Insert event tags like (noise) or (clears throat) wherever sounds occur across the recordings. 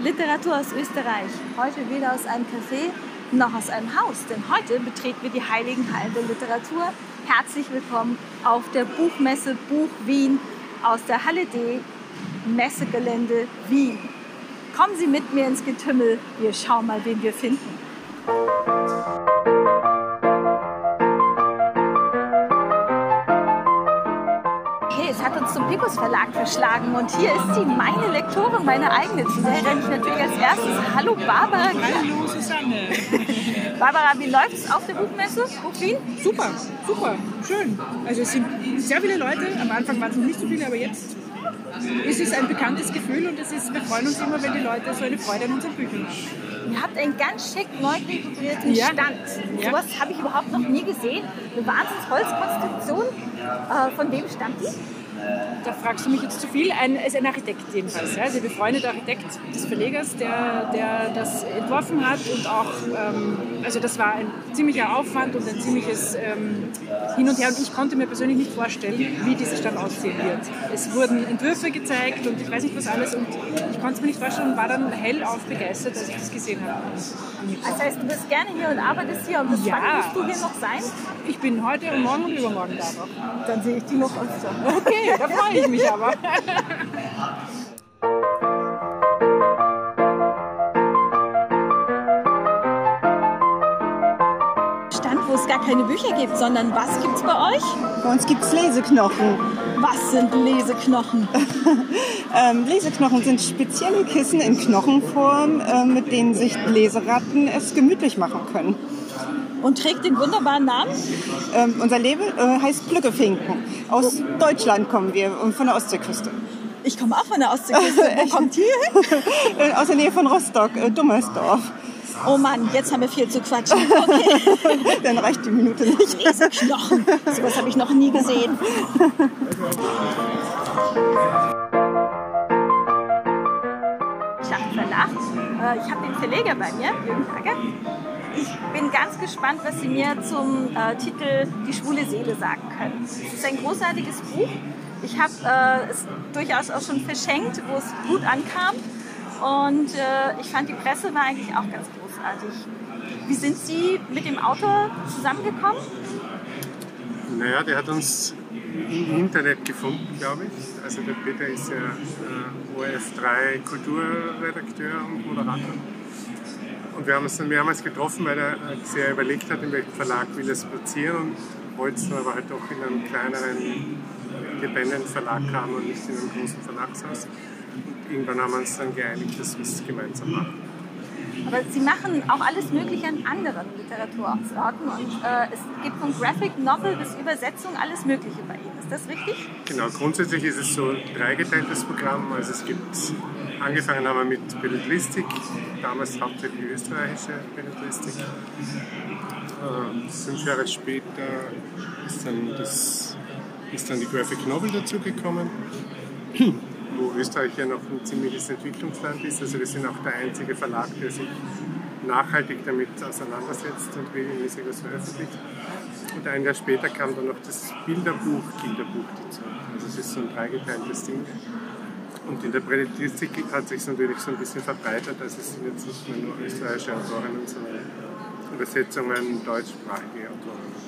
Literatur aus Österreich. Heute weder aus einem Café noch aus einem Haus, denn heute betreten wir die heiligen Hallen der Literatur. Herzlich willkommen auf der Buchmesse Buch Wien aus der Halle D, Messegelände Wien. Kommen Sie mit mir ins Getümmel, wir schauen mal, wen wir finden. Es hat uns zum Picus Verlag verschlagen und hier ist sie, meine Lektorin, meine eigene. Zu der renne ich natürlich als erstes. Hallo Barbara. Hallo Susanne. (laughs) Barbara, wie läuft es auf der Buchmesse? Buch Wien? Super, super, schön. Also es sind sehr viele Leute, am Anfang waren es noch nicht so viele, aber jetzt ist es ein bekanntes Gefühl und es ist, wir freuen uns immer, wenn die Leute so eine Freude an unseren Büchern haben. Ihr habt einen ganz schick neu dekorierte ja. Stand. Ja. Sowas habe ich überhaupt noch nie gesehen. Eine Wahnsinns-Holzkonstruktion. Äh, von wem stammt die? Da fragst du mich jetzt zu viel. Ein, ist ein Architekt jedenfalls, ja, also befreundeter Architekt des Verlegers, der, der das entworfen hat und auch, ähm, also das war ein ziemlicher Aufwand und ein ziemliches ähm, Hin und Her und ich konnte mir persönlich nicht vorstellen, wie dieser Stand aussehen wird. Es wurden Entwürfe gezeigt und ich weiß nicht was alles und ich konnte es mir nicht vorstellen und war dann hellauf begeistert, als ich das gesehen habe. Das heißt, du bist gerne hier und arbeitest hier und bis ja. wann musst du hier noch sein? Ich bin heute und morgen und übermorgen da noch. Dann sehe ich die noch öfter. Okay, da freue ich mich aber. Stand, wo es gar keine Bücher gibt, sondern was gibt es bei euch? Bei uns gibt es Leseknochen. Was sind Leseknochen? (laughs) ähm, Leseknochen sind spezielle Kissen in Knochenform, äh, mit denen sich Leseratten es gemütlich machen können und trägt den wunderbaren Namen? Ähm, unser Label äh, heißt Glückefinken. Aus. Deutschland kommen wir und von der Ostseeküste. Ich komme auch von der Ostseeküste. (laughs) Wo kommt ihr hin? Äh, aus der Nähe von Rostock, äh, Dummersdorf. Oh Mann, jetzt haben wir viel zu quatschen. Okay. (laughs) Dann reicht die Minute nicht. Riesenknochen. So was habe ich noch nie gesehen. Verlag. Äh, ich habe den Verleger bei mir, Jürgen Hage. Ich bin ganz gespannt, was Sie mir zum äh, Titel Die schwule Seele sagen können. Es ist ein großartiges Buch. Ich habe äh, es durchaus auch schon verschenkt, wo es gut ankam. Und äh, ich fand, die Presse war eigentlich auch ganz großartig. Wie sind Sie mit dem Autor zusammengekommen? Naja, der hat uns im Internet gefunden, glaube ich. Also der Peter ist ja äh, ORF3 Kulturredakteur und Moderator. Und wir haben uns dann mehrmals getroffen, weil er sehr überlegt hat, in welchem Verlag will er es platzieren und wollte es aber halt doch in einem kleineren Independent-Verlag haben und nicht in einem großen Verlagshaus. Und irgendwann haben wir uns dann geeinigt, dass wir es gemeinsam machen. Aber Sie machen auch alles Mögliche an anderen Literaturorten und äh, es gibt von Graphic Novel bis Übersetzung alles Mögliche bei Ihnen. Ist das richtig? Genau, grundsätzlich ist es so ein dreigeteiltes Programm. Also es gibt, angefangen haben wir mit Belletristik, damals hauptsächlich österreichische Belletristik. Äh, fünf Jahre später ist dann, das, ist dann die Graphic Novel dazugekommen wo Österreich ja noch ein ziemliches Entwicklungsland ist. Also wir sind auch der einzige Verlag, der sich nachhaltig damit auseinandersetzt und regelmäßig was veröffentlicht. Und ein Jahr später kam dann noch das Bilderbuch, Kinderbuch dazu. Also es ist so ein dreigeteiltes Ding. Und in der Belletristik hat sich natürlich so ein bisschen verbreitert. Also es sind jetzt nicht mehr nur österreichische Autorinnen, sondern Übersetzungen deutschsprachige Autorinnen.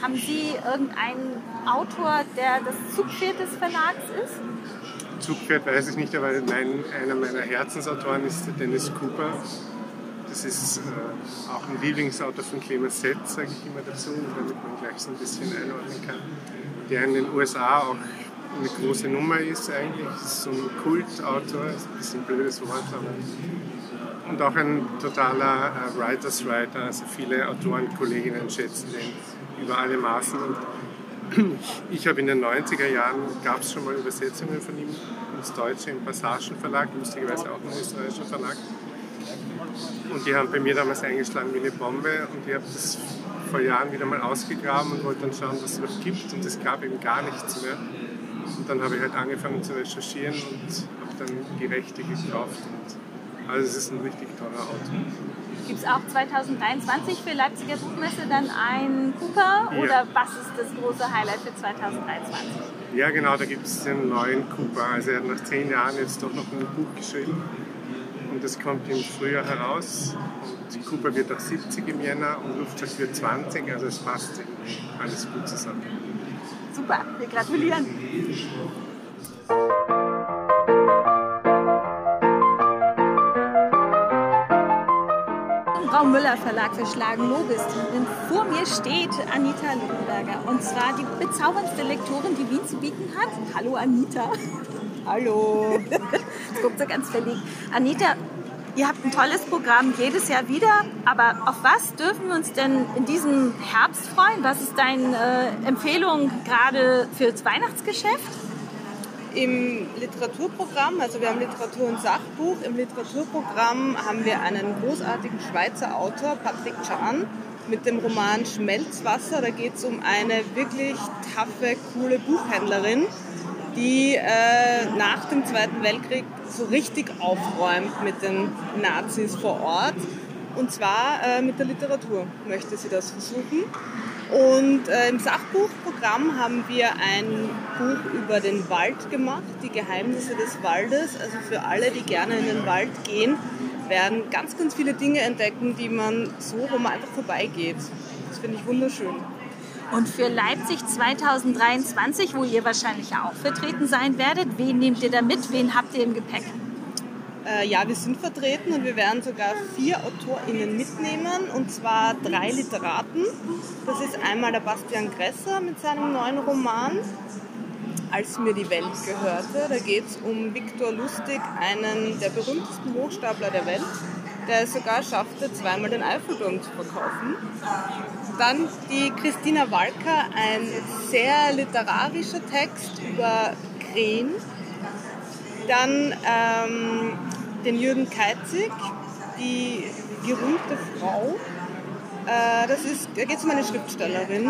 Haben Sie irgendeinen Autor, der das Zugpferd des Verlags ist? Zugpferd weiß ich nicht, aber mein, einer meiner Herzensautoren ist Dennis Cooper. Das ist äh, auch ein Lieblingsautor von Clemens Sett, sage ich immer dazu, damit man gleich so ein bisschen einordnen kann. Der in den USA auch eine große Nummer ist eigentlich. Ist so ein Kultautor, ist ein bisschen ein blödes Wort, aber und auch ein totaler äh, Writers Writer, also viele Autoren, Kolleginnen schätzen den über alle Maßen. Und (clears throat) ich habe in den 90er Jahren, gab es schon mal Übersetzungen von ihm ins Deutsche im Passagenverlag, lustigerweise auch ein österreichischer Verlag. Und die haben bei mir damals eingeschlagen wie eine Bombe und ich habe das vor Jahren wieder mal ausgegraben und wollte dann schauen, was es noch gibt und es gab eben gar nichts mehr. Und dann habe ich halt angefangen zu recherchieren und habe dann die Rechte gekauft. Und, also es ist ein richtig toller Auto. Gibt es auch 2023 für Leipziger Buchmesse dann ein Cooper ja. oder was ist das große Highlight für 2023? Ja, genau, da gibt es den neuen Cooper. Also er hat nach zehn Jahren jetzt doch noch ein Buch geschrieben. Und das kommt im Frühjahr heraus. Und Cooper wird auch 70 im Jänner und Luftschlag wird 20. Also es passt alles gut zusammen. Super, wir gratulieren. Braun Müller Verlag für Schlagen Logis. Denn vor mir steht Anita Lüttenberger. Und zwar die bezauberndste Lektorin, die Wien zu bieten hat. Hallo Anita. Hallo. (laughs) Guckt sie ganz verlegt. Anita, ihr habt ein tolles Programm jedes Jahr wieder. Aber auf was dürfen wir uns denn in diesem Herbst freuen? Was ist deine äh, Empfehlung gerade fürs Weihnachtsgeschäft? Im Literaturprogramm, also wir haben Literatur und Sachbuch, im Literaturprogramm haben wir einen großartigen Schweizer Autor, Patrick Chan, mit dem Roman Schmelzwasser. Da geht es um eine wirklich taffe, coole Buchhändlerin, die äh, nach dem Zweiten Weltkrieg so richtig aufräumt mit den Nazis vor Ort. Und zwar äh, mit der Literatur möchte sie das versuchen. Und äh, im Sachbuchprogramm haben wir ein Buch über den Wald gemacht, die Geheimnisse des Waldes. Also für alle, die gerne in den Wald gehen, werden ganz, ganz viele Dinge entdecken, die man so, wo man einfach vorbeigeht. Das finde ich wunderschön. Und für Leipzig 2023, wo ihr wahrscheinlich auch vertreten sein werdet, wen nehmt ihr da mit? Wen habt ihr im Gepäck? Äh, ja, wir sind vertreten und wir werden sogar vier AutorInnen mitnehmen und zwar drei Literaten. Das ist einmal der Bastian Gresser mit seinem neuen Roman Als mir die Welt gehörte. Da geht es um Viktor Lustig, einen der berühmtesten Hochstapler der Welt, der es sogar schaffte, zweimal den Eiffelturm zu verkaufen. Dann die Christina Walker, ein sehr literarischer Text über Krähen. Dann ähm, den Jürgen Keizig, die gerühmte Frau. Äh, das ist, da geht es um eine Schriftstellerin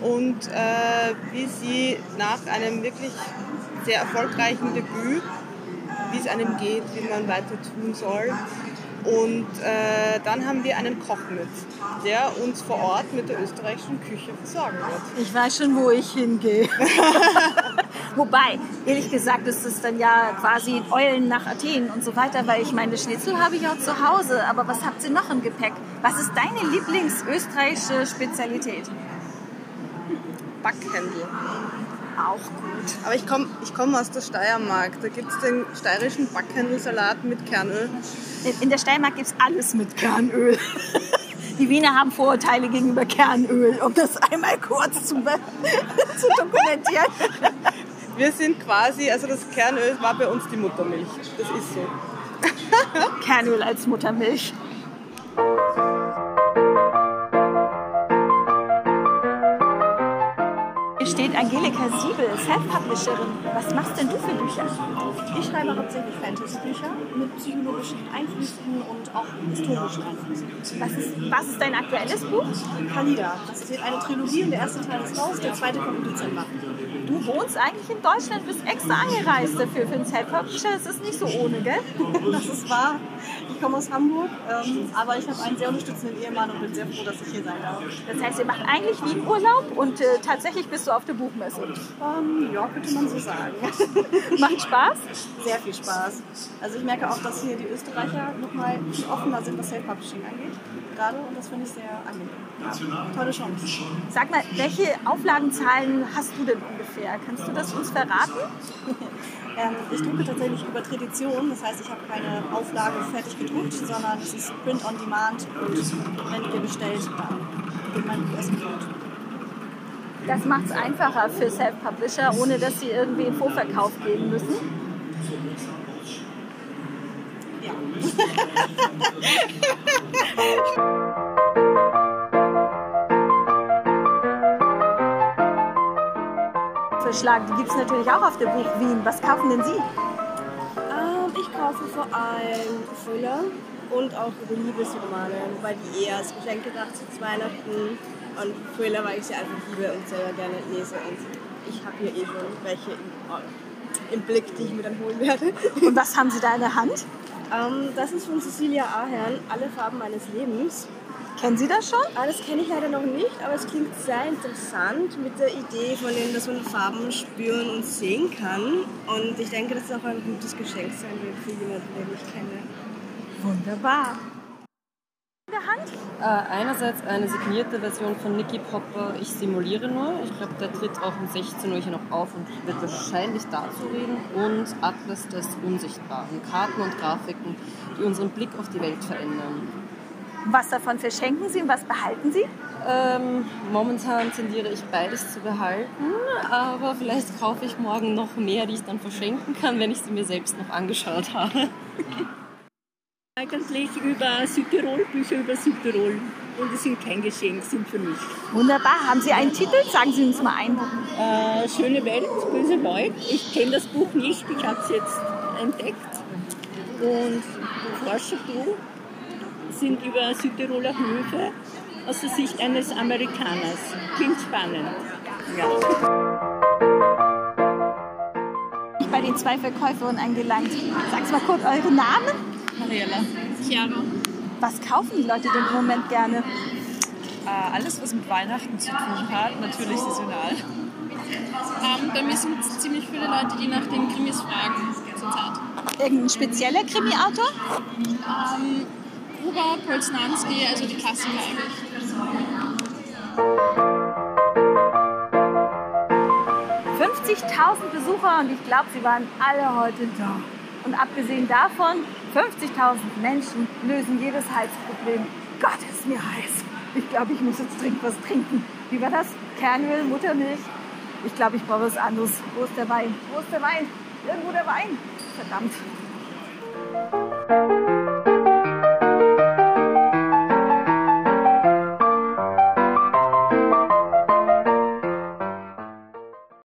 und äh, wie sie nach einem wirklich sehr erfolgreichen Debüt, wie es einem geht, wie man weiter tun soll. Und äh, dann haben wir einen Koch mit, der uns vor Ort mit der österreichischen Küche versorgen wird. Ich weiß schon, wo ich hingehe. (laughs) Wobei, ehrlich gesagt, ist es dann ja quasi Eulen nach Athen und so weiter, weil ich meine, Schnitzel habe ich auch zu Hause. Aber was habt ihr noch im Gepäck? Was ist deine Lieblingsösterreichische Spezialität? Backhändel. Auch gut. Aber ich komme ich komm aus der Steiermark. Da gibt es den steirischen Backhändelsalat mit Kernöl. In- der Steiermark gibt es alles mit Kernöl. (laughs) Die Wiener haben Vorurteile gegenüber Kernöl, um das einmal kurz zu, (laughs) zu dokumentieren. Wir sind quasi, also das Kernöl war bei uns die Muttermilch. Das ist so. (laughs) Kernöl als Muttermilch. Angelika Siebel, Self-Publisherin. Was machst denn du für Bücher? Ich schreibe hauptsächlich Fantasy-Bücher mit psychologischen Einflüssen und auch historischen Einflüssen. Was ist, was ist dein aktuelles Buch? Kalida, das ist eine Trilogie und der erste Teil ist raus, der zweite kommt im Dezember. Du wohnst eigentlich in Deutschland, bist extra angereist dafür für einen Self-Publisher. Das ist nicht so ohne, gell? Das ist wahr. Ich komme aus Hamburg, ähm, aber ich habe einen sehr unterstützenden Ehemann und bin sehr froh, dass ich hier sein darf. Das heißt, ihr macht eigentlich wie Urlaub und äh, tatsächlich bist du auf der Buchmesse. Ähm, ja, könnte man so sagen. (laughs) Macht Spaß? Sehr viel Spaß. Also ich merke auch, dass hier die Österreicher nochmal viel offener sind, was Self-Publishing angeht. Gerade und das finde ich sehr angenehm. Ja, tolle Chance. Sag mal, welche Auflagenzahlen hast du denn ungefähr? Kannst du das uns verraten? (laughs) Ähm, ich drucke tatsächlich über Tradition, das heißt, ich habe keine Auflage fertig gedruckt, sondern es ist Print on Demand und wenn ihr bestellt, dann geht mein erst gedruckt. Das macht es einfacher für Self-Publisher, ohne dass sie irgendwie in Vorverkauf gehen müssen. Ja. Verschlag, die gibt es natürlich auch auf der Buch Wien. Was kaufen denn Sie? Ähm, ich kaufe vor allem Thriller und auch Liebesromane, wobei die eher als Geschenk gedacht sind zu Weihnachten. Und Thriller, weil ich sie einfach liebe und selber gerne lese. Und ich habe hier eh schon welche im, im Blick, die ich mir dann holen werde. Und was haben Sie da in der Hand? Ähm, das ist von Cecilia Ahern, Alle Farben meines Lebens. Kennen Sie das schon? Ah, das kenne ich leider noch nicht, aber es klingt sehr interessant mit der Idee von denen, dass man Farben spüren und sehen kann. Und ich denke, dass es auch ein gutes Geschenk sein wird für jemanden, den ich kenne. Wunderbar. In der Hand? Äh, einerseits eine signierte Version von Nicky Popper, Ich simuliere nur. Ich glaube, der tritt auch um 16 Uhr hier noch auf und wird wahrscheinlich dazu reden. Und Atlas des Unsichtbaren. Karten und Grafiken, die unseren Blick auf die Welt verändern. Was davon verschenken Sie und was behalten Sie? Ähm, momentan tendiere ich beides zu behalten, aber vielleicht kaufe ich morgen noch mehr, die ich dann verschenken kann, wenn ich sie mir selbst noch angeschaut habe. (laughs) Eigentlich über Südtirol, Bücher über Südtirol. Und es sind kein Geschenk, sind für mich. Wunderbar. Haben Sie einen Titel? Sagen Sie uns mal einen. Äh, Schöne Welt, böse Leute. Ich kenne das Buch nicht, ich habe es jetzt entdeckt. Und Forscherbuch sind über Südtiroler Höfe aus der Sicht eines Amerikaners. Klingt spannend. Ja. Bei den zwei Verkäuferinnen angelangt. Sag's mal kurz eure Namen. Mariella. Chiara. Was kaufen die Leute denn im Moment gerne? Äh, alles, was mit Weihnachten zu tun hat, natürlich saisonal. Ähm, bei mir sind ziemlich viele Leute, die nach den Krimis fragen zurzeit. Irgendein spezieller Krimi-Autor? Ähm, Gruber, Polznanski, also die Klassiker eigentlich. 50.000 Besucher und ich glaube, sie waren alle heute da. Und abgesehen davon, 50.000 Menschen lösen jedes Halsproblem. Gott, ist mir heiß. Ich glaube, ich muss jetzt dringend was trinken. Wie war das? Kernöl, Muttermilch? Ich glaube, ich brauche was anderes. Wo ist der Wein? Wo ist der Wein? Irgendwo der Wein. Verdammt.